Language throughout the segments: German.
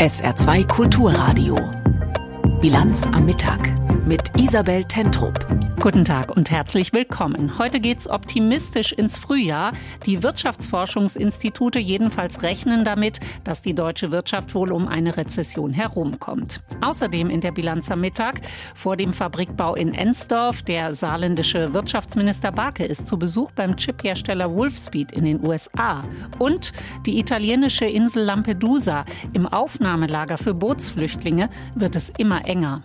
SR2 Kulturradio. Bilanz am Mittag mit Isabel Tentrup. Guten Tag und herzlich willkommen. Heute geht's optimistisch ins Frühjahr. Die Wirtschaftsforschungsinstitute jedenfalls rechnen damit, dass die deutsche Wirtschaft wohl um eine Rezession herumkommt. Außerdem in der Bilanz am Mittag vor dem Fabrikbau in Ensdorf. Der saarländische Wirtschaftsminister Barke ist zu Besuch beim Chiphersteller Wolfspeed in den USA. Und die italienische Insel Lampedusa im Aufnahmelager für Bootsflüchtlinge wird es immer enger.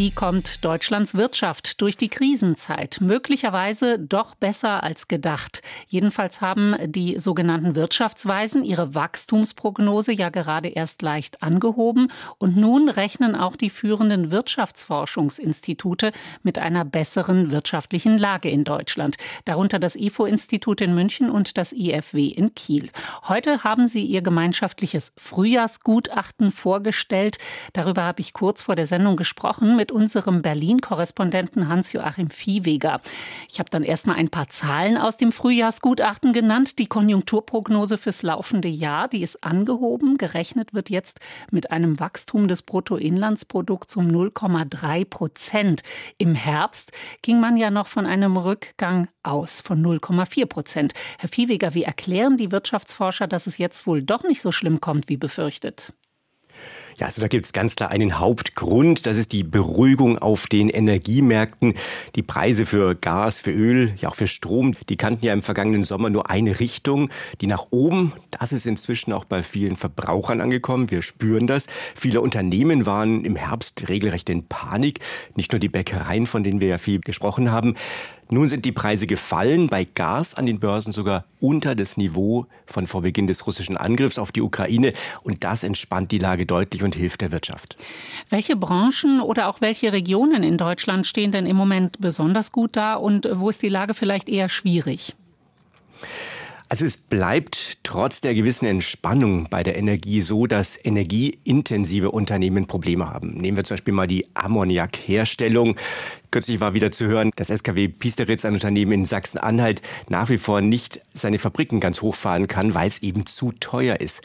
Wie kommt Deutschlands Wirtschaft durch die Krisenzeit? Möglicherweise doch besser als gedacht. Jedenfalls haben die sogenannten Wirtschaftsweisen ihre Wachstumsprognose ja gerade erst leicht angehoben und nun rechnen auch die führenden Wirtschaftsforschungsinstitute mit einer besseren wirtschaftlichen Lage in Deutschland. Darunter das IFO-Institut in München und das IFW in Kiel. Heute haben sie ihr gemeinschaftliches Frühjahrsgutachten vorgestellt. Darüber habe ich kurz vor der Sendung gesprochen mit unserem Berlin-Korrespondenten Hans-Joachim Viehweger. Ich habe dann erstmal ein paar Zahlen aus dem Frühjahrsgutachten genannt. Die Konjunkturprognose fürs laufende Jahr, die ist angehoben. Gerechnet wird jetzt mit einem Wachstum des Bruttoinlandsprodukts um 0,3 Prozent. Im Herbst ging man ja noch von einem Rückgang aus von 0,4 Prozent. Herr Viehweger, wie erklären die Wirtschaftsforscher, dass es jetzt wohl doch nicht so schlimm kommt wie befürchtet? Ja, also da gibt es ganz klar einen Hauptgrund. Das ist die Beruhigung auf den Energiemärkten. Die Preise für Gas, für Öl, ja auch für Strom, die kannten ja im vergangenen Sommer nur eine Richtung, die nach oben. Das ist inzwischen auch bei vielen Verbrauchern angekommen. Wir spüren das. Viele Unternehmen waren im Herbst regelrecht in Panik. Nicht nur die Bäckereien, von denen wir ja viel gesprochen haben. Nun sind die Preise gefallen, bei Gas an den Börsen sogar unter das Niveau von vor Beginn des russischen Angriffs auf die Ukraine. Und das entspannt die Lage deutlich und hilft der Wirtschaft. Welche Branchen oder auch welche Regionen in Deutschland stehen denn im Moment besonders gut da und wo ist die Lage vielleicht eher schwierig? Also es bleibt trotz der gewissen Entspannung bei der Energie so, dass energieintensive Unternehmen Probleme haben. Nehmen wir zum Beispiel mal die Ammoniakherstellung. Kürzlich war wieder zu hören, dass SKW Piesteritz, ein Unternehmen in Sachsen-Anhalt, nach wie vor nicht seine Fabriken ganz hochfahren kann, weil es eben zu teuer ist.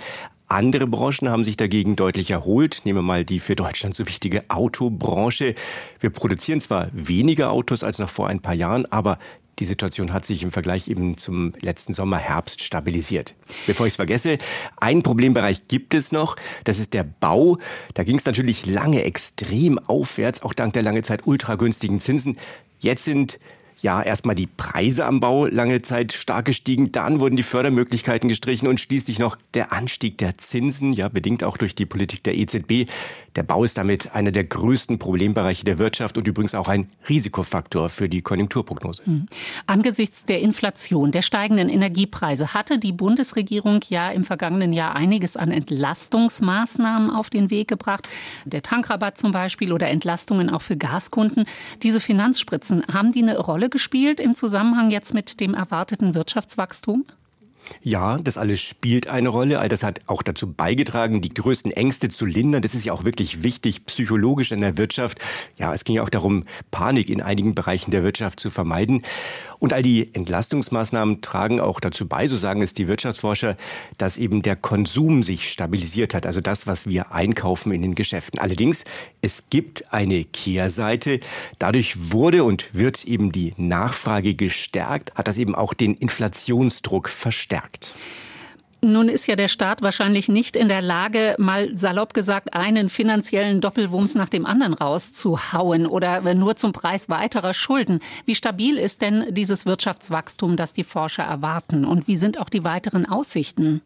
Andere Branchen haben sich dagegen deutlich erholt. Nehmen wir mal die für Deutschland so wichtige Autobranche. Wir produzieren zwar weniger Autos als noch vor ein paar Jahren, aber die Situation hat sich im Vergleich eben zum letzten Sommer, Herbst stabilisiert. Bevor ich es vergesse, einen Problembereich gibt es noch. Das ist der Bau. Da ging es natürlich lange extrem aufwärts, auch dank der lange Zeit ultra günstigen Zinsen. Jetzt sind ja, erstmal die Preise am Bau lange Zeit stark gestiegen, dann wurden die Fördermöglichkeiten gestrichen und schließlich noch der Anstieg der Zinsen, ja, bedingt auch durch die Politik der EZB. Der Bau ist damit einer der größten Problembereiche der Wirtschaft und übrigens auch ein Risikofaktor für die Konjunkturprognose. Mhm. Angesichts der Inflation, der steigenden Energiepreise hatte die Bundesregierung ja im vergangenen Jahr einiges an Entlastungsmaßnahmen auf den Weg gebracht. Der Tankrabatt zum Beispiel oder Entlastungen auch für Gaskunden. Diese Finanzspritzen, haben die eine Rolle gespielt im Zusammenhang jetzt mit dem erwarteten Wirtschaftswachstum? Ja, das alles spielt eine Rolle. All das hat auch dazu beigetragen, die größten Ängste zu lindern. Das ist ja auch wirklich wichtig psychologisch in der Wirtschaft. Ja, es ging ja auch darum, Panik in einigen Bereichen der Wirtschaft zu vermeiden. Und all die Entlastungsmaßnahmen tragen auch dazu bei, so sagen es die Wirtschaftsforscher, dass eben der Konsum sich stabilisiert hat, also das, was wir einkaufen in den Geschäften. Allerdings, es gibt eine Kehrseite. Dadurch wurde und wird eben die Nachfrage gestärkt, hat das eben auch den Inflationsdruck verstärkt. Nun ist ja der Staat wahrscheinlich nicht in der Lage, mal salopp gesagt, einen finanziellen Doppelwumms nach dem anderen rauszuhauen oder nur zum Preis weiterer Schulden. Wie stabil ist denn dieses Wirtschaftswachstum, das die Forscher erwarten? Und wie sind auch die weiteren Aussichten?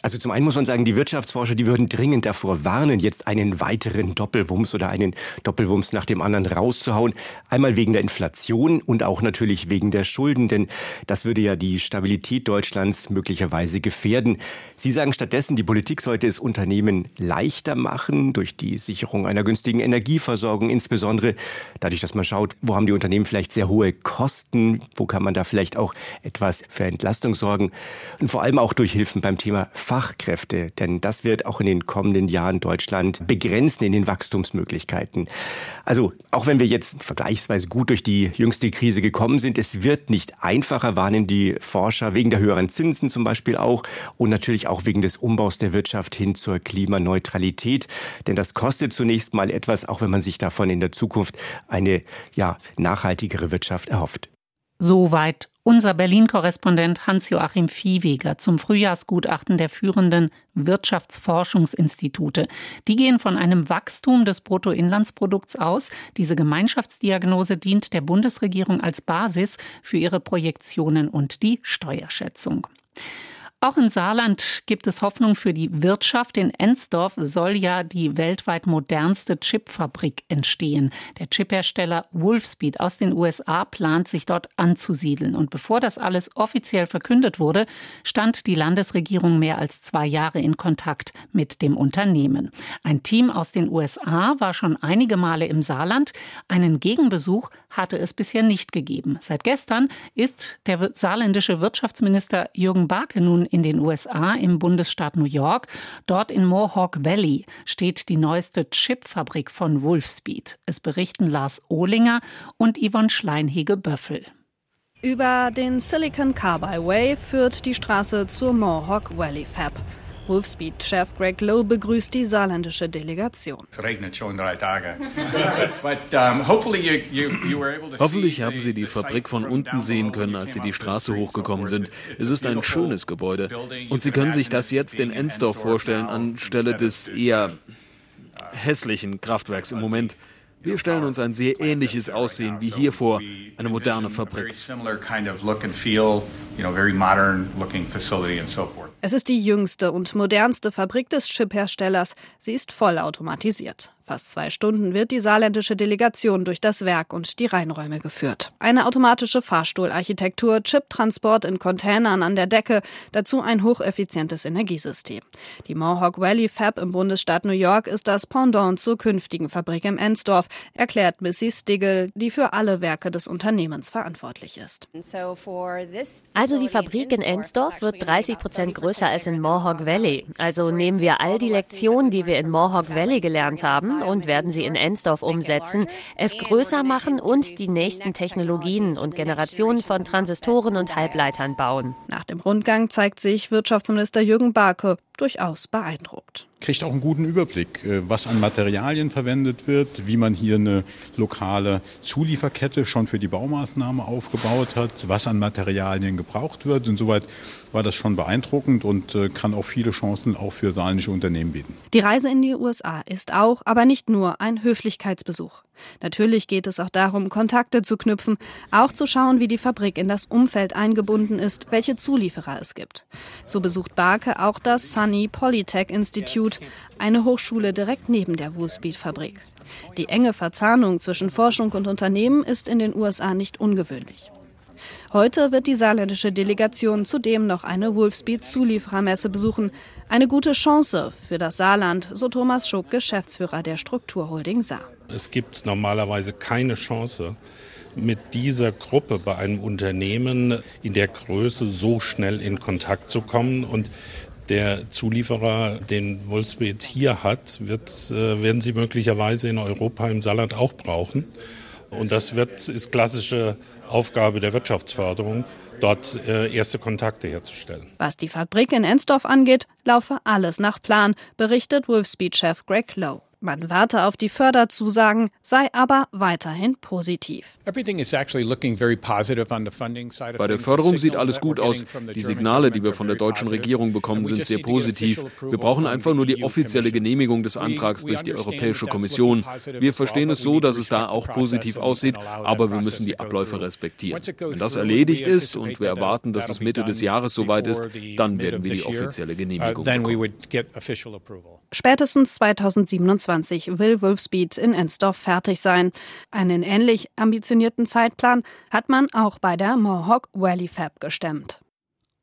Also zum einen muss man sagen, die Wirtschaftsforscher, die würden dringend davor warnen, jetzt einen weiteren Doppelwumms oder einen Doppelwumms nach dem anderen rauszuhauen. Einmal wegen der Inflation und auch natürlich wegen der Schulden, denn das würde ja die Stabilität Deutschlands möglicherweise gefährden. Sie sagen stattdessen, die Politik sollte es Unternehmen leichter machen durch die Sicherung einer günstigen Energieversorgung, insbesondere dadurch, dass man schaut, wo haben die Unternehmen vielleicht sehr hohe Kosten, wo kann man da vielleicht auch etwas für Entlastung sorgen und vor allem auch durch Hilfen beim Thema Fachkräfte, denn das wird auch in den kommenden Jahren Deutschland begrenzen in den Wachstumsmöglichkeiten. Also auch wenn wir jetzt vergleichsweise gut durch die jüngste Krise gekommen sind, es wird nicht einfacher, warnen die Forscher, wegen der höheren Zinsen zum Beispiel auch und natürlich auch wegen des Umbaus der Wirtschaft hin zur Klimaneutralität. Denn das kostet zunächst mal etwas, auch wenn man sich davon in der Zukunft eine ja, nachhaltigere Wirtschaft erhofft. Soweit unser Berlin-Korrespondent Hans-Joachim Viehweger zum Frühjahrsgutachten der führenden Wirtschaftsforschungsinstitute. Die gehen von einem Wachstum des Bruttoinlandsprodukts aus. Diese Gemeinschaftsdiagnose dient der Bundesregierung als Basis für ihre Projektionen und die Steuerschätzung. Auch im Saarland gibt es Hoffnung für die Wirtschaft. In Ensdorf soll ja die weltweit modernste Chipfabrik entstehen. Der Chiphersteller Wolfspeed aus den USA plant, sich dort anzusiedeln. Und bevor das alles offiziell verkündet wurde, stand die Landesregierung mehr als zwei Jahre in Kontakt mit dem Unternehmen. Ein Team aus den USA war schon einige Male im Saarland. Einen Gegenbesuch hatte es bisher nicht gegeben. Seit gestern ist der saarländische Wirtschaftsminister Jürgen Barke nun in den USA im Bundesstaat New York. Dort in Mohawk Valley steht die neueste Chipfabrik von Wolfspeed. Es berichten Lars Ohlinger und Yvonne Schleinhege-Böffel. Über den Silicon Carbide Way führt die Straße zur Mohawk Valley Fab. Wolfspeed-Chef Greg Lowe begrüßt die saarländische Delegation. Es regnet schon drei Tage. Hoffentlich haben Sie die Fabrik von unten sehen können, als Sie die Straße hochgekommen sind. Es ist ein schönes Gebäude. Und Sie können sich das jetzt in Ensdorf vorstellen, anstelle des eher hässlichen Kraftwerks im Moment. Wir stellen uns ein sehr ähnliches Aussehen wie hier vor, eine moderne Fabrik. Es ist die jüngste und modernste Fabrik des Chipherstellers. Sie ist vollautomatisiert. Fast zwei Stunden wird die saarländische Delegation durch das Werk und die Rheinräume geführt. Eine automatische Fahrstuhlarchitektur, Chiptransport in Containern an der Decke, dazu ein hocheffizientes Energiesystem. Die Mohawk Valley Fab im Bundesstaat New York ist das Pendant zur künftigen Fabrik im Ensdorf, erklärt Missy Stigl, die für alle Werke des Unternehmens verantwortlich ist. Also die Fabrik in Ensdorf wird 30 Prozent größer als in Mohawk Valley. Also nehmen wir all die Lektionen, die wir in Mohawk Valley gelernt haben, und werden sie in Ensdorf umsetzen, es größer machen und die nächsten Technologien und Generationen von Transistoren und Halbleitern bauen. Nach dem Rundgang zeigt sich Wirtschaftsminister Jürgen Barke durchaus beeindruckt kriegt auch einen guten Überblick, äh, was an Materialien verwendet wird, wie man hier eine lokale Zulieferkette schon für die Baumaßnahme aufgebaut hat, was an Materialien gebraucht wird. Insoweit war das schon beeindruckend und äh, kann auch viele Chancen auch für saarländische Unternehmen bieten. Die Reise in die USA ist auch, aber nicht nur ein Höflichkeitsbesuch. Natürlich geht es auch darum, Kontakte zu knüpfen, auch zu schauen, wie die Fabrik in das Umfeld eingebunden ist, welche Zulieferer es gibt. So besucht Barke auch das Sunny Polytech Institute, eine Hochschule direkt neben der Woolspeed-Fabrik. Die enge Verzahnung zwischen Forschung und Unternehmen ist in den USA nicht ungewöhnlich. Heute wird die saarländische Delegation zudem noch eine Wolfspeed-Zulieferermesse besuchen. Eine gute Chance für das Saarland, so Thomas Schuck, Geschäftsführer der Strukturholding Saar. Es gibt normalerweise keine Chance, mit dieser Gruppe bei einem Unternehmen in der Größe so schnell in Kontakt zu kommen. Und der Zulieferer, den Wolfspeed hier hat, wird, äh, werden sie möglicherweise in Europa im Saarland auch brauchen. Und das wird, ist klassische Aufgabe der Wirtschaftsförderung, dort äh, erste Kontakte herzustellen. Was die Fabrik in Ensdorf angeht, laufe alles nach Plan, berichtet Wolfspeed-Chef Greg Lowe. Man warte auf die Förderzusagen, sei aber weiterhin positiv. Bei der Förderung sieht alles gut aus. Die Signale, die wir von der deutschen Regierung bekommen, sind sehr positiv. Wir brauchen einfach nur die offizielle Genehmigung des Antrags durch die Europäische Kommission. Wir verstehen es so, dass es da auch positiv aussieht, aber wir müssen die Abläufe respektieren. Wenn das erledigt ist und wir erwarten, dass es Mitte des Jahres soweit ist, dann werden wir die offizielle Genehmigung bekommen. Spätestens 2027 will Wolfspeed in Ensdorf fertig sein. Einen ähnlich ambitionierten Zeitplan hat man auch bei der Mohawk Valley Fab gestemmt.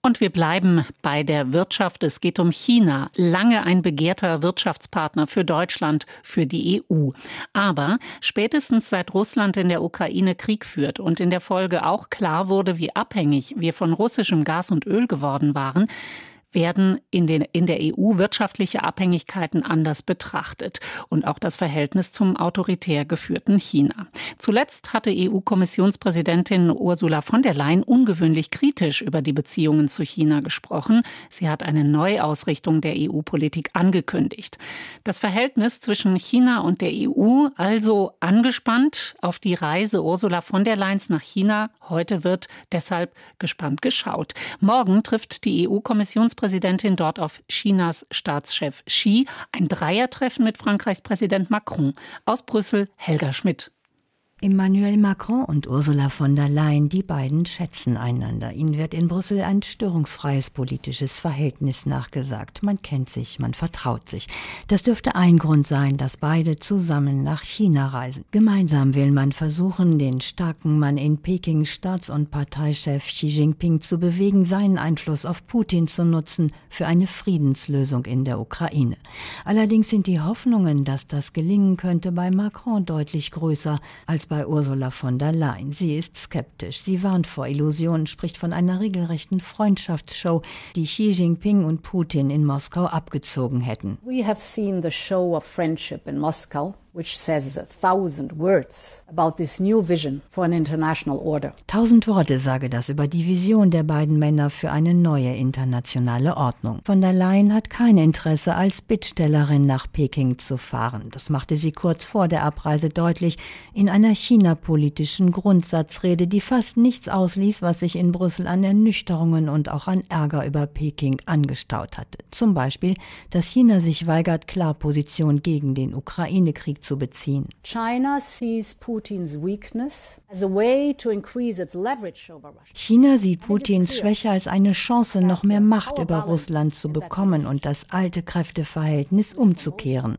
Und wir bleiben bei der Wirtschaft. Es geht um China, lange ein begehrter Wirtschaftspartner für Deutschland, für die EU. Aber spätestens seit Russland in der Ukraine Krieg führt und in der Folge auch klar wurde, wie abhängig wir von russischem Gas und Öl geworden waren, werden in, den, in der EU wirtschaftliche Abhängigkeiten anders betrachtet und auch das Verhältnis zum autoritär geführten China. Zuletzt hatte EU-Kommissionspräsidentin Ursula von der Leyen ungewöhnlich kritisch über die Beziehungen zu China gesprochen. Sie hat eine Neuausrichtung der EU-Politik angekündigt. Das Verhältnis zwischen China und der EU also angespannt auf die Reise Ursula von der Leyen nach China. Heute wird deshalb gespannt geschaut. Morgen trifft die EU-Kommissionspräsidentin dort auf Chinas Staatschef Xi. Ein Dreiertreffen mit Frankreichs Präsident Macron. Aus Brüssel Helga Schmidt. Emmanuel Macron und Ursula von der Leyen, die beiden schätzen einander. Ihnen wird in Brüssel ein störungsfreies politisches Verhältnis nachgesagt. Man kennt sich, man vertraut sich. Das dürfte ein Grund sein, dass beide zusammen nach China reisen. Gemeinsam will man versuchen, den starken Mann in Peking, Staats- und Parteichef Xi Jinping, zu bewegen, seinen Einfluss auf Putin zu nutzen für eine Friedenslösung in der Ukraine. Allerdings sind die Hoffnungen, dass das gelingen könnte, bei Macron deutlich größer als bei Ursula von der Leyen. Sie ist skeptisch. Sie warnt vor Illusionen, spricht von einer regelrechten Freundschaftsshow, die Xi Jinping und Putin in Moskau abgezogen hätten. We have seen the show of friendship in Moscow which says a thousand words about this new vision for an international order. Tausend Worte sage das über die Vision der beiden Männer für eine neue internationale Ordnung. Von der Leyen hat kein Interesse, als Bittstellerin nach Peking zu fahren. Das machte sie kurz vor der Abreise deutlich in einer chinapolitischen Grundsatzrede, die fast nichts ausließ, was sich in Brüssel an Ernüchterungen und auch an Ärger über Peking angestaut hatte. Zum Beispiel, dass China sich weigert, klar Position gegen den Ukraine-Krieg zu beziehen. China sees Putin's weakness as a way to increase its leverage over Russia. China sieht Putins Schwäche als eine Chance, noch mehr Macht über Russland zu bekommen und das alte Kräfteverhältnis umzukehren.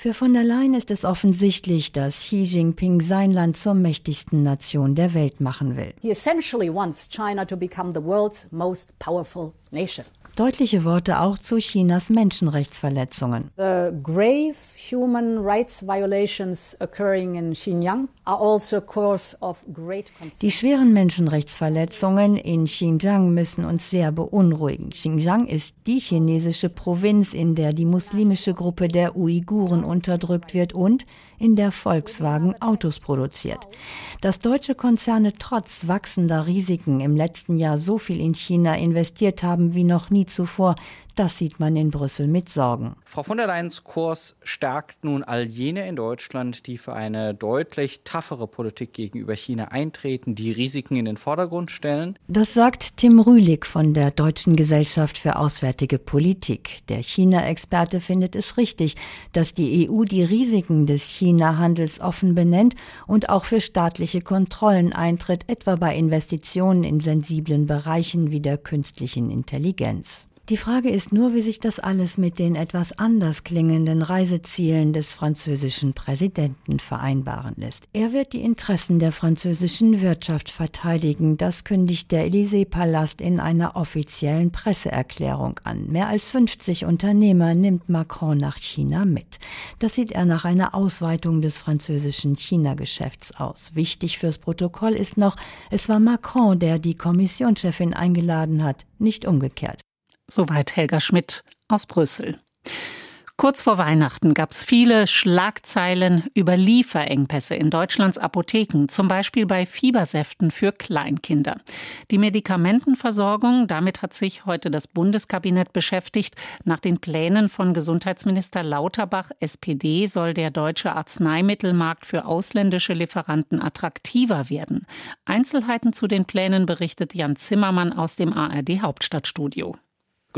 Für von der Leyen ist es offensichtlich, dass Xi Jinping sein Land zur mächtigsten Nation der Welt machen will. He essentially wants China to become the world's most powerful nation. Deutliche Worte auch zu Chinas Menschenrechtsverletzungen. The grave human rights violations occurring in Xinjiang are also a cause of great concern. Die schweren Menschenrechtsverletzungen in Xinjiang müssen uns sehr beunruhigen. Xinjiang ist die chinesische Provinz, in der die muslimische Gruppe der Uiguren unterdrückt wird und in der Volkswagen Autos produziert. Dass deutsche Konzerne trotz wachsender Risiken im letzten Jahr so viel in China investiert haben wie noch nie zuvor, das sieht man in Brüssel mit Sorgen. Frau von der Leyens Kurs stärkt nun all jene in Deutschland, die für eine deutlich taffere Politik gegenüber China eintreten, die Risiken in den Vordergrund stellen. Das sagt Tim Rühlig von der Deutschen Gesellschaft für Auswärtige Politik. Der China-Experte findet es richtig, dass die EU die Risiken des China-Handels offen benennt und auch für staatliche Kontrollen eintritt, etwa bei Investitionen in sensiblen Bereichen wie der künstlichen Intelligenz. Die Frage ist nur, wie sich das alles mit den etwas anders klingenden Reisezielen des französischen Präsidenten vereinbaren lässt. Er wird die Interessen der französischen Wirtschaft verteidigen, das kündigt der Élysée-Palast in einer offiziellen Presseerklärung an. Mehr als 50 Unternehmer nimmt Macron nach China mit. Das sieht er nach einer Ausweitung des französischen China-Geschäfts aus. Wichtig fürs Protokoll ist noch, es war Macron, der die Kommissionschefin eingeladen hat, nicht umgekehrt. Soweit Helga Schmidt aus Brüssel. Kurz vor Weihnachten gab es viele Schlagzeilen über Lieferengpässe in Deutschlands Apotheken, zum Beispiel bei Fiebersäften für Kleinkinder. Die Medikamentenversorgung, damit hat sich heute das Bundeskabinett beschäftigt. Nach den Plänen von Gesundheitsminister Lauterbach, SPD, soll der deutsche Arzneimittelmarkt für ausländische Lieferanten attraktiver werden. Einzelheiten zu den Plänen berichtet Jan Zimmermann aus dem ARD Hauptstadtstudio.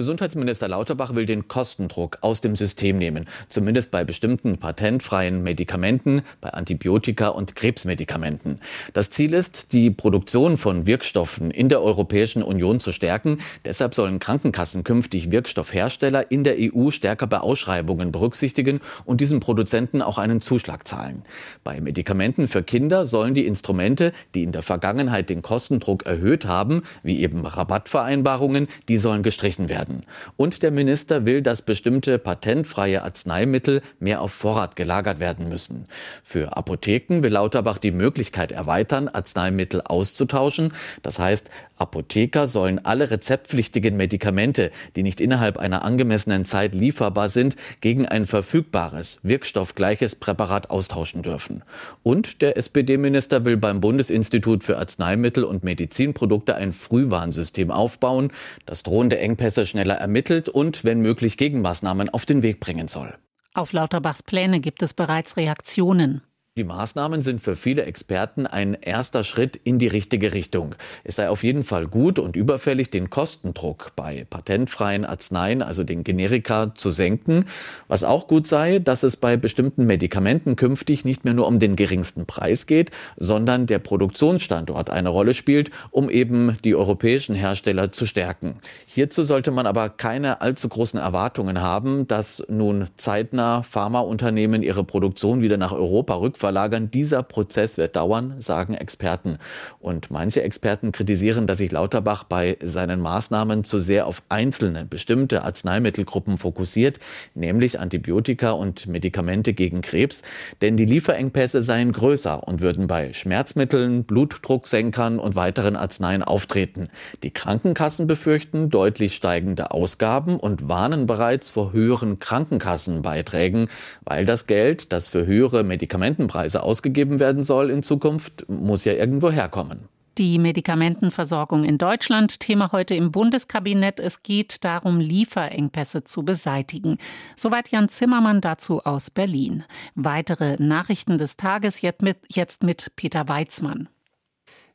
Gesundheitsminister Lauterbach will den Kostendruck aus dem System nehmen, zumindest bei bestimmten patentfreien Medikamenten, bei Antibiotika und Krebsmedikamenten. Das Ziel ist, die Produktion von Wirkstoffen in der Europäischen Union zu stärken. Deshalb sollen Krankenkassen künftig Wirkstoffhersteller in der EU stärker bei Ausschreibungen berücksichtigen und diesen Produzenten auch einen Zuschlag zahlen. Bei Medikamenten für Kinder sollen die Instrumente, die in der Vergangenheit den Kostendruck erhöht haben, wie eben Rabattvereinbarungen, die sollen gestrichen werden. Werden. Und der Minister will, dass bestimmte patentfreie Arzneimittel mehr auf Vorrat gelagert werden müssen. Für Apotheken will Lauterbach die Möglichkeit erweitern, Arzneimittel auszutauschen. Das heißt, Apotheker sollen alle rezeptpflichtigen Medikamente, die nicht innerhalb einer angemessenen Zeit lieferbar sind, gegen ein verfügbares, wirkstoffgleiches Präparat austauschen dürfen. Und der SPD-Minister will beim Bundesinstitut für Arzneimittel und Medizinprodukte ein Frühwarnsystem aufbauen, das drohende Engpässe schneller ermittelt und, wenn möglich, Gegenmaßnahmen auf den Weg bringen soll. Auf Lauterbachs Pläne gibt es bereits Reaktionen. Die Maßnahmen sind für viele Experten ein erster Schritt in die richtige Richtung. Es sei auf jeden Fall gut und überfällig, den Kostendruck bei patentfreien Arzneien, also den Generika, zu senken. Was auch gut sei, dass es bei bestimmten Medikamenten künftig nicht mehr nur um den geringsten Preis geht, sondern der Produktionsstandort eine Rolle spielt, um eben die europäischen Hersteller zu stärken. Hierzu sollte man aber keine allzu großen Erwartungen haben, dass nun zeitnah Pharmaunternehmen ihre Produktion wieder nach Europa rückverfolgen verlagern. Dieser Prozess wird dauern, sagen Experten. Und manche Experten kritisieren, dass sich Lauterbach bei seinen Maßnahmen zu sehr auf einzelne, bestimmte Arzneimittelgruppen fokussiert, nämlich Antibiotika und Medikamente gegen Krebs. Denn die Lieferengpässe seien größer und würden bei Schmerzmitteln, Blutdrucksenkern und weiteren Arzneien auftreten. Die Krankenkassen befürchten deutlich steigende Ausgaben und warnen bereits vor höheren Krankenkassenbeiträgen, weil das Geld, das für höhere Medikamenten Preise ausgegeben werden soll in Zukunft, muss ja irgendwo herkommen. Die Medikamentenversorgung in Deutschland. Thema heute im Bundeskabinett. Es geht darum, Lieferengpässe zu beseitigen. Soweit Jan Zimmermann dazu aus Berlin. Weitere Nachrichten des Tages jetzt mit, jetzt mit Peter Weizmann.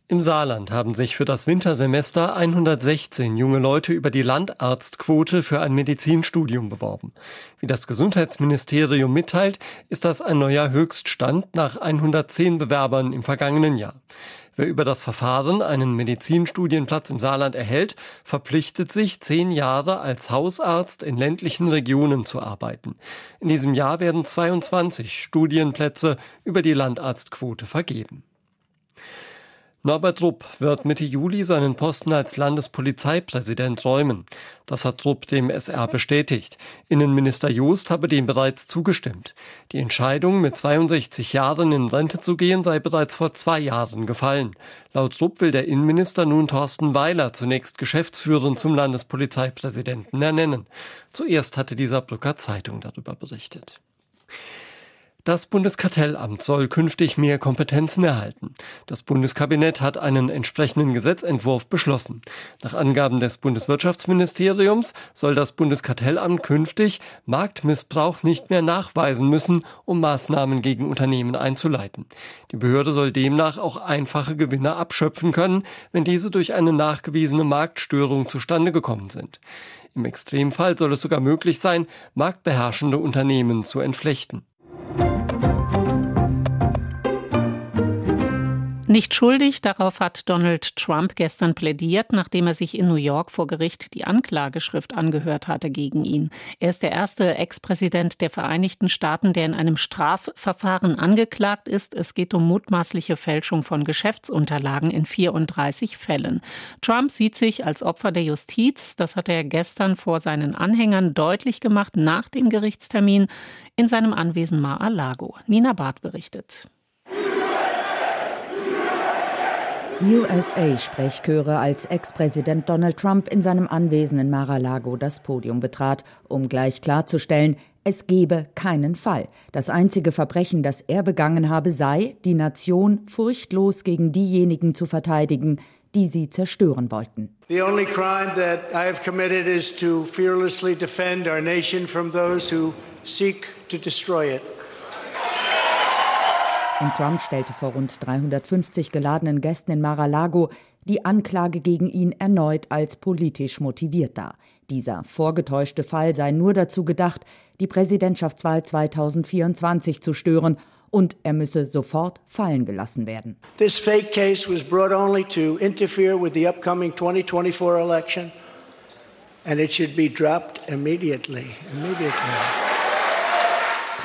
Im Saarland haben sich für das Wintersemester 116 junge Leute über die Landarztquote für ein Medizinstudium beworben. Wie das Gesundheitsministerium mitteilt, ist das ein neuer Höchststand nach 110 Bewerbern im vergangenen Jahr. Wer über das Verfahren einen Medizinstudienplatz im Saarland erhält, verpflichtet sich, zehn Jahre als Hausarzt in ländlichen Regionen zu arbeiten. In diesem Jahr werden 22 Studienplätze über die Landarztquote vergeben. Norbert Rupp wird Mitte Juli seinen Posten als Landespolizeipräsident räumen. Das hat Rupp dem SR bestätigt. Innenminister Joost habe dem bereits zugestimmt. Die Entscheidung, mit 62 Jahren in Rente zu gehen, sei bereits vor zwei Jahren gefallen. Laut Rupp will der Innenminister nun Thorsten Weiler zunächst geschäftsführend zum Landespolizeipräsidenten ernennen. Zuerst hatte die Saarbrücker Zeitung darüber berichtet. Das Bundeskartellamt soll künftig mehr Kompetenzen erhalten. Das Bundeskabinett hat einen entsprechenden Gesetzentwurf beschlossen. Nach Angaben des Bundeswirtschaftsministeriums soll das Bundeskartellamt künftig Marktmissbrauch nicht mehr nachweisen müssen, um Maßnahmen gegen Unternehmen einzuleiten. Die Behörde soll demnach auch einfache Gewinne abschöpfen können, wenn diese durch eine nachgewiesene Marktstörung zustande gekommen sind. Im Extremfall soll es sogar möglich sein, marktbeherrschende Unternehmen zu entflechten. Nicht schuldig, darauf hat Donald Trump gestern plädiert, nachdem er sich in New York vor Gericht die Anklageschrift angehört hatte gegen ihn. Er ist der erste Ex-Präsident der Vereinigten Staaten, der in einem Strafverfahren angeklagt ist. Es geht um mutmaßliche Fälschung von Geschäftsunterlagen in 34 Fällen. Trump sieht sich als Opfer der Justiz. Das hat er gestern vor seinen Anhängern deutlich gemacht nach dem Gerichtstermin in seinem Anwesen Mar-a-Lago. Nina Barth berichtet. USA-Sprechchöre, als Ex-Präsident Donald Trump in seinem Anwesen in Mar-a-Lago das Podium betrat, um gleich klarzustellen, es gebe keinen Fall. Das einzige Verbrechen, das er begangen habe, sei, die Nation furchtlos gegen diejenigen zu verteidigen, die sie zerstören wollten. The only crime that I have committed is to fearlessly defend our nation from those who seek to destroy it. Und Trump stellte vor rund 350 geladenen Gästen in Mar-a-Lago die Anklage gegen ihn erneut als politisch motiviert dar. Dieser vorgetäuschte Fall sei nur dazu gedacht, die Präsidentschaftswahl 2024 zu stören und er müsse sofort fallen gelassen werden. This fake case was brought only to interfere with the upcoming 2024 election and it should be dropped immediately. Immediately.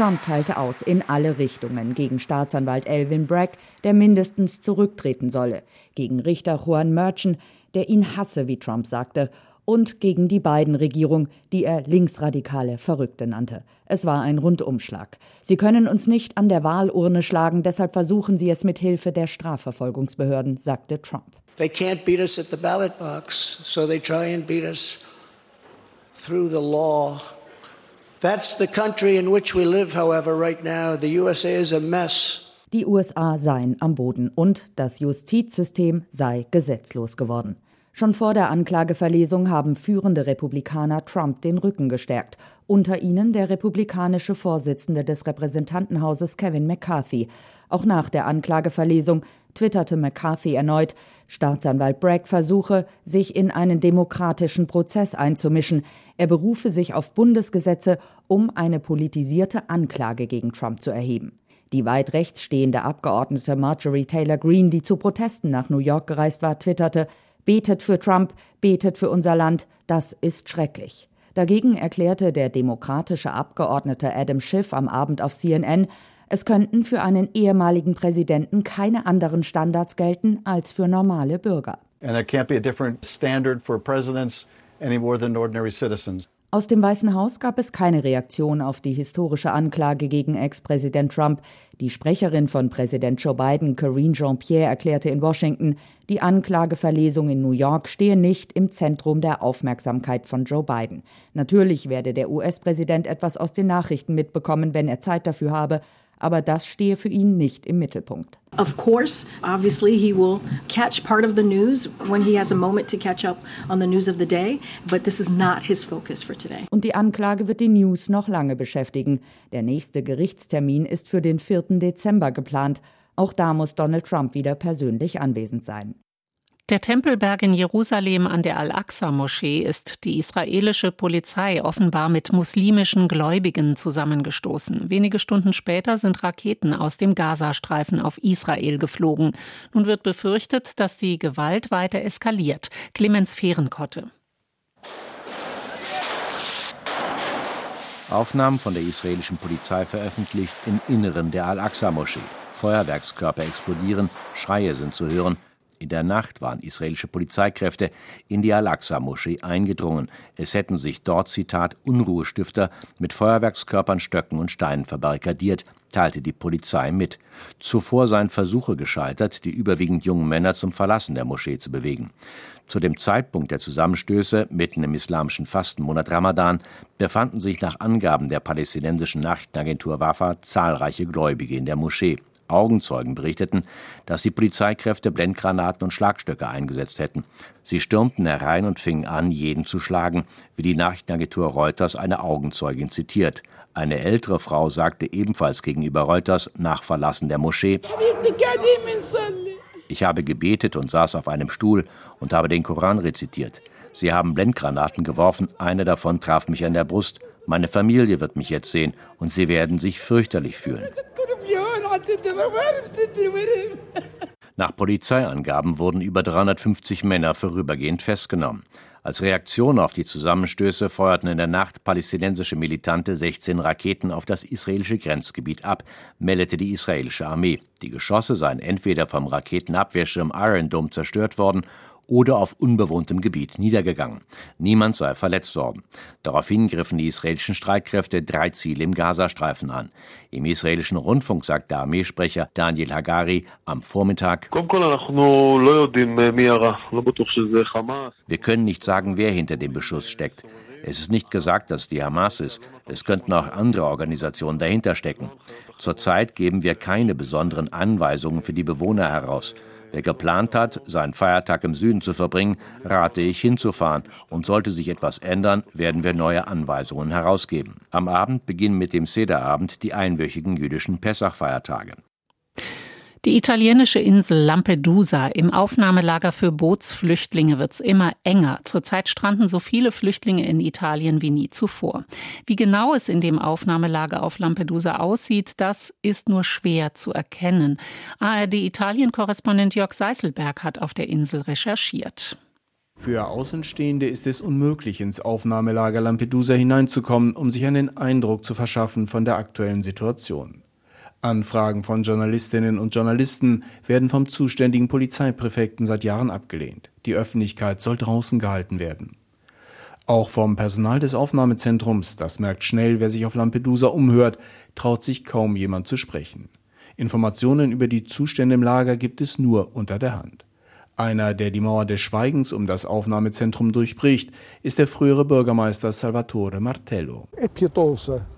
Trump teilte aus in alle Richtungen gegen Staatsanwalt Elvin Bragg, der mindestens zurücktreten solle, gegen Richter Juan Merchant, der ihn hasse, wie Trump sagte, und gegen die beiden Regierung, die er linksradikale Verrückte nannte. Es war ein Rundumschlag. Sie können uns nicht an der Wahlurne schlagen, deshalb versuchen sie es mit Hilfe der Strafverfolgungsbehörden, sagte Trump. They can't beat us at the ballot box, so they try and beat us through the law. That's the country in which we live, however, right now. The USA is a mess. Die USA seien am Boden und das Justizsystem sei gesetzlos geworden. Schon vor der Anklageverlesung haben führende Republikaner Trump den Rücken gestärkt, unter ihnen der republikanische Vorsitzende des Repräsentantenhauses Kevin McCarthy. Auch nach der Anklageverlesung twitterte McCarthy erneut, Staatsanwalt Bragg versuche, sich in einen demokratischen Prozess einzumischen. Er berufe sich auf Bundesgesetze, um eine politisierte Anklage gegen Trump zu erheben. Die weit rechts stehende Abgeordnete Marjorie Taylor Greene, die zu Protesten nach New York gereist war, twitterte, Betet für Trump, betet für unser Land, das ist schrecklich. Dagegen erklärte der demokratische Abgeordnete Adam Schiff am Abend auf CNN, es könnten für einen ehemaligen Präsidenten keine anderen Standards gelten als für normale Bürger. And there can't be a different standard for presidents any more than ordinary citizens. Aus dem Weißen Haus gab es keine Reaktion auf die historische Anklage gegen Ex-Präsident Trump. Die Sprecherin von Präsident Joe Biden, Karine Jean-Pierre, erklärte in Washington, die Anklageverlesung in New York stehe nicht im Zentrum der Aufmerksamkeit von Joe Biden. Natürlich werde der US-Präsident etwas aus den Nachrichten mitbekommen, wenn er Zeit dafür habe, aber das stehe für ihn nicht im Mittelpunkt. Of course, obviously he will catch part of the news when he has a moment to catch up on the news of the day, but this is not his focus for today. Und die Anklage wird die News noch lange beschäftigen. Der nächste Gerichtstermin ist für den 4. Dezember geplant. Auch da muss Donald Trump wieder persönlich anwesend sein. Der Tempelberg in Jerusalem an der Al-Aqsa-Moschee ist die israelische Polizei offenbar mit muslimischen Gläubigen zusammengestoßen. Wenige Stunden später sind Raketen aus dem Gazastreifen auf Israel geflogen. Nun wird befürchtet, dass die Gewalt weiter eskaliert. Clemens Fehrenkotte. Aufnahmen von der israelischen Polizei veröffentlicht im Inneren der Al-Aqsa-Moschee. Feuerwerkskörper explodieren, Schreie sind zu hören, in der Nacht waren israelische Polizeikräfte in die Al-Aqsa-Moschee eingedrungen. Es hätten sich dort, Zitat, Unruhestifter mit Feuerwerkskörpern, Stöcken und Steinen verbarrikadiert, teilte die Polizei mit. Zuvor seien Versuche gescheitert, die überwiegend jungen Männer zum Verlassen der Moschee zu bewegen. Zu dem Zeitpunkt der Zusammenstöße, mitten im islamischen Fastenmonat Ramadan, befanden sich nach Angaben der palästinensischen Nachrichtenagentur Wafa zahlreiche Gläubige in der Moschee. Augenzeugen berichteten, dass die Polizeikräfte Blendgranaten und Schlagstöcke eingesetzt hätten. Sie stürmten herein und fingen an, jeden zu schlagen, wie die Nachrichtenagentur Reuters eine Augenzeugin zitiert. Eine ältere Frau sagte ebenfalls gegenüber Reuters nach Verlassen der Moschee, ich habe gebetet und saß auf einem Stuhl und habe den Koran rezitiert. Sie haben Blendgranaten geworfen, eine davon traf mich an der Brust. Meine Familie wird mich jetzt sehen und sie werden sich fürchterlich fühlen. Nach Polizeiangaben wurden über 350 Männer vorübergehend festgenommen. Als Reaktion auf die Zusammenstöße feuerten in der Nacht palästinensische Militante 16 Raketen auf das israelische Grenzgebiet ab, meldete die israelische Armee. Die Geschosse seien entweder vom Raketenabwehrschirm Iron Dome zerstört worden oder auf unbewohntem Gebiet niedergegangen. Niemand sei verletzt worden. Daraufhin griffen die israelischen Streitkräfte drei Ziele im Gazastreifen an. Im israelischen Rundfunk sagt der Armeesprecher Daniel Hagari am Vormittag, wir können nicht sagen, wer hinter dem Beschuss steckt. Es ist nicht gesagt, dass die Hamas ist. Es könnten auch andere Organisationen dahinter stecken. Zurzeit geben wir keine besonderen Anweisungen für die Bewohner heraus. Wer geplant hat, seinen Feiertag im Süden zu verbringen, rate ich hinzufahren. Und sollte sich etwas ändern, werden wir neue Anweisungen herausgeben. Am Abend beginnen mit dem Sederabend die einwöchigen jüdischen Pessachfeiertage. Die italienische Insel Lampedusa im Aufnahmelager für Bootsflüchtlinge wird's immer enger. Zurzeit stranden so viele Flüchtlinge in Italien wie nie zuvor. Wie genau es in dem Aufnahmelager auf Lampedusa aussieht, das ist nur schwer zu erkennen. ARD Italien-Korrespondent Jörg Seiselberg hat auf der Insel recherchiert. Für Außenstehende ist es unmöglich, ins Aufnahmelager Lampedusa hineinzukommen, um sich einen Eindruck zu verschaffen von der aktuellen Situation. Anfragen von Journalistinnen und Journalisten werden vom zuständigen Polizeipräfekten seit Jahren abgelehnt. Die Öffentlichkeit soll draußen gehalten werden. Auch vom Personal des Aufnahmezentrums, das merkt schnell, wer sich auf Lampedusa umhört, traut sich kaum jemand zu sprechen. Informationen über die Zustände im Lager gibt es nur unter der Hand. Einer, der die Mauer des Schweigens um das Aufnahmezentrum durchbricht, ist der frühere Bürgermeister Salvatore Martello.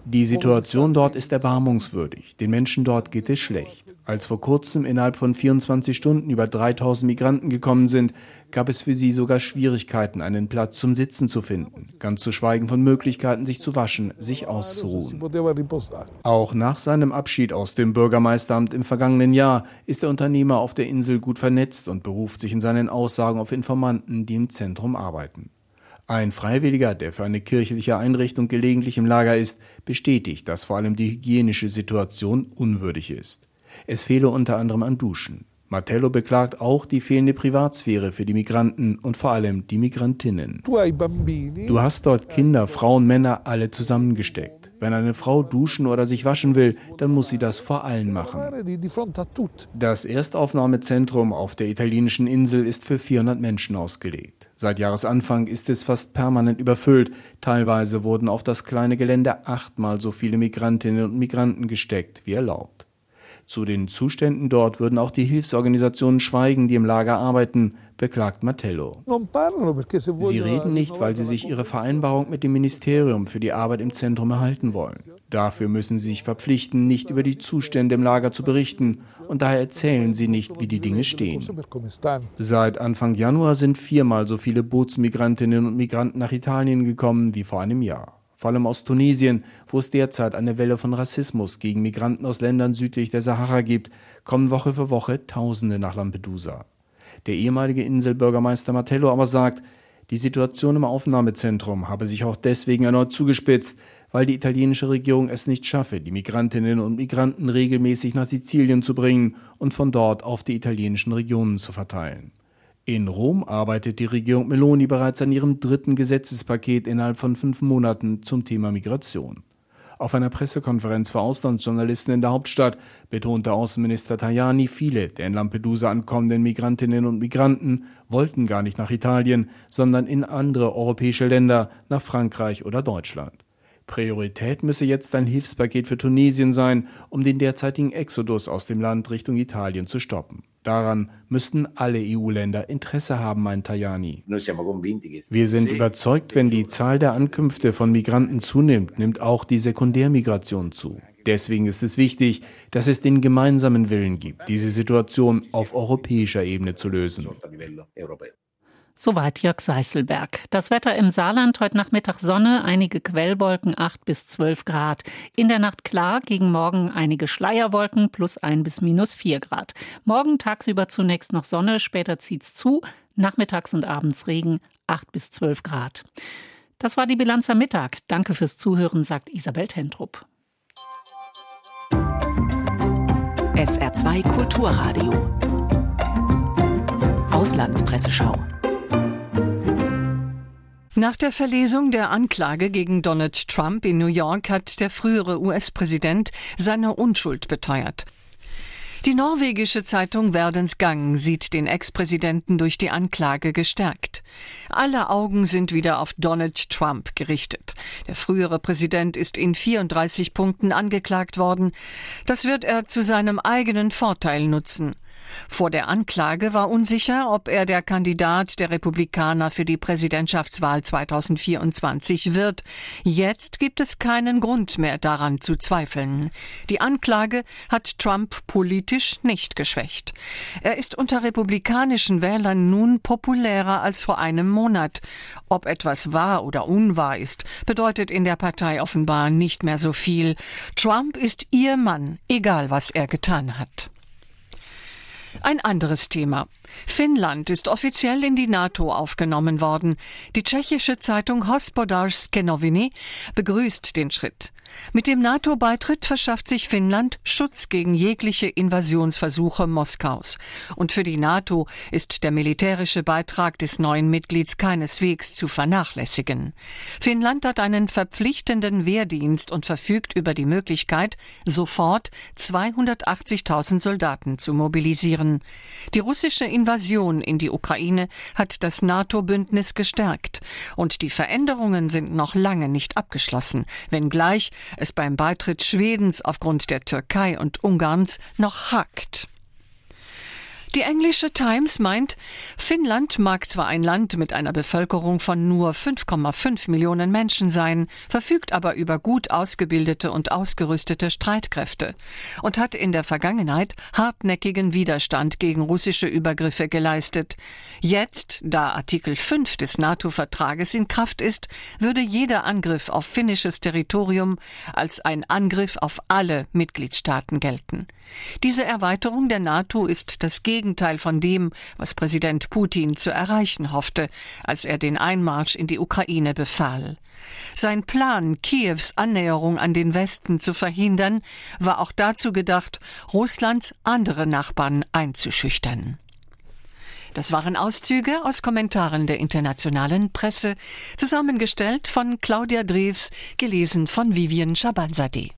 Die Situation dort ist erbarmungswürdig. Den Menschen dort geht es schlecht. Als vor kurzem innerhalb von 24 Stunden über 3000 Migranten gekommen sind, gab es für sie sogar Schwierigkeiten, einen Platz zum Sitzen zu finden, ganz zu schweigen von Möglichkeiten, sich zu waschen, sich auszuruhen. Auch nach seinem Abschied aus dem Bürgermeisteramt im vergangenen Jahr ist der Unternehmer auf der Insel gut vernetzt und beruft sich in seinen Aussagen auf Informanten, die im Zentrum arbeiten. Ein Freiwilliger, der für eine kirchliche Einrichtung gelegentlich im Lager ist, bestätigt, dass vor allem die hygienische Situation unwürdig ist. Es fehle unter anderem an Duschen. Martello beklagt auch die fehlende Privatsphäre für die Migranten und vor allem die Migrantinnen. Du hast dort Kinder, Frauen, Männer, alle zusammengesteckt. Wenn eine Frau duschen oder sich waschen will, dann muss sie das vor allen machen. Das Erstaufnahmezentrum auf der italienischen Insel ist für 400 Menschen ausgelegt. Seit Jahresanfang ist es fast permanent überfüllt. Teilweise wurden auf das kleine Gelände achtmal so viele Migrantinnen und Migranten gesteckt wie erlaubt. Zu den Zuständen dort würden auch die Hilfsorganisationen schweigen, die im Lager arbeiten, beklagt Martello. Sie reden nicht, weil sie sich ihre Vereinbarung mit dem Ministerium für die Arbeit im Zentrum erhalten wollen. Dafür müssen sie sich verpflichten, nicht über die Zustände im Lager zu berichten, und daher erzählen sie nicht, wie die Dinge stehen. Seit Anfang Januar sind viermal so viele Bootsmigrantinnen und Migranten nach Italien gekommen wie vor einem Jahr vor allem aus Tunesien, wo es derzeit eine Welle von Rassismus gegen Migranten aus Ländern südlich der Sahara gibt, kommen Woche für Woche Tausende nach Lampedusa. Der ehemalige Inselbürgermeister Martello aber sagt, die Situation im Aufnahmezentrum habe sich auch deswegen erneut zugespitzt, weil die italienische Regierung es nicht schaffe, die Migrantinnen und Migranten regelmäßig nach Sizilien zu bringen und von dort auf die italienischen Regionen zu verteilen. In Rom arbeitet die Regierung Meloni bereits an ihrem dritten Gesetzespaket innerhalb von fünf Monaten zum Thema Migration. Auf einer Pressekonferenz für Auslandsjournalisten in der Hauptstadt betonte Außenminister Tajani, viele der in Lampedusa ankommenden Migrantinnen und Migranten wollten gar nicht nach Italien, sondern in andere europäische Länder, nach Frankreich oder Deutschland. Priorität müsse jetzt ein Hilfspaket für Tunesien sein, um den derzeitigen Exodus aus dem Land Richtung Italien zu stoppen. Daran müssten alle EU-Länder Interesse haben, meint Tajani. Wir sind überzeugt, wenn die Zahl der Ankünfte von Migranten zunimmt, nimmt auch die Sekundärmigration zu. Deswegen ist es wichtig, dass es den gemeinsamen Willen gibt, diese Situation auf europäischer Ebene zu lösen. Soweit Jörg Seißelberg. Das Wetter im Saarland heute Nachmittag Sonne, einige Quellwolken 8 bis 12 Grad. In der Nacht klar, gegen Morgen einige Schleierwolken plus 1 bis minus 4 Grad. Morgen tagsüber zunächst noch Sonne, später zieht's zu, nachmittags und abends Regen 8 bis 12 Grad. Das war die Bilanz am Mittag. Danke fürs Zuhören, sagt Isabel Tentrup. SR2 Kulturradio. Auslandspresseschau. Nach der Verlesung der Anklage gegen Donald Trump in New York hat der frühere US-Präsident seine Unschuld beteuert. Die norwegische Zeitung Verdens Gang sieht den Ex-Präsidenten durch die Anklage gestärkt. Alle Augen sind wieder auf Donald Trump gerichtet. Der frühere Präsident ist in 34 Punkten angeklagt worden. Das wird er zu seinem eigenen Vorteil nutzen. Vor der Anklage war unsicher, ob er der Kandidat der Republikaner für die Präsidentschaftswahl 2024 wird. Jetzt gibt es keinen Grund mehr daran zu zweifeln. Die Anklage hat Trump politisch nicht geschwächt. Er ist unter republikanischen Wählern nun populärer als vor einem Monat. Ob etwas wahr oder unwahr ist, bedeutet in der Partei offenbar nicht mehr so viel. Trump ist ihr Mann, egal was er getan hat. Ein anderes Thema. Finnland ist offiziell in die NATO aufgenommen worden. Die tschechische Zeitung Hospodarske Noviny begrüßt den Schritt. Mit dem NATO-Beitritt verschafft sich Finnland Schutz gegen jegliche Invasionsversuche Moskaus. Und für die NATO ist der militärische Beitrag des neuen Mitglieds keineswegs zu vernachlässigen. Finnland hat einen verpflichtenden Wehrdienst und verfügt über die Möglichkeit, sofort 280.000 Soldaten zu mobilisieren. Reagieren. Die russische Invasion in die Ukraine hat das NATO-Bündnis gestärkt und die Veränderungen sind noch lange nicht abgeschlossen, wenngleich es beim Beitritt Schwedens aufgrund der Türkei und Ungarns noch hakt. Die englische Times meint, Finnland mag zwar ein Land mit einer Bevölkerung von nur 5,5 Millionen Menschen sein, verfügt aber über gut ausgebildete und ausgerüstete Streitkräfte und hat in der Vergangenheit hartnäckigen Widerstand gegen russische Übergriffe geleistet. Jetzt, da Artikel 5 des NATO-Vertrages in Kraft ist, würde jeder Angriff auf finnisches Territorium als ein Angriff auf alle Mitgliedstaaten gelten. Diese Erweiterung der NATO ist das Gegenteil von dem, was Präsident Putin zu erreichen hoffte, als er den Einmarsch in die Ukraine befahl. Sein Plan, Kiews Annäherung an den Westen zu verhindern, war auch dazu gedacht, Russlands andere Nachbarn einzuschüchtern. Das waren Auszüge aus Kommentaren der internationalen Presse, zusammengestellt von Claudia Drews, gelesen von Vivian Schabanzadeh.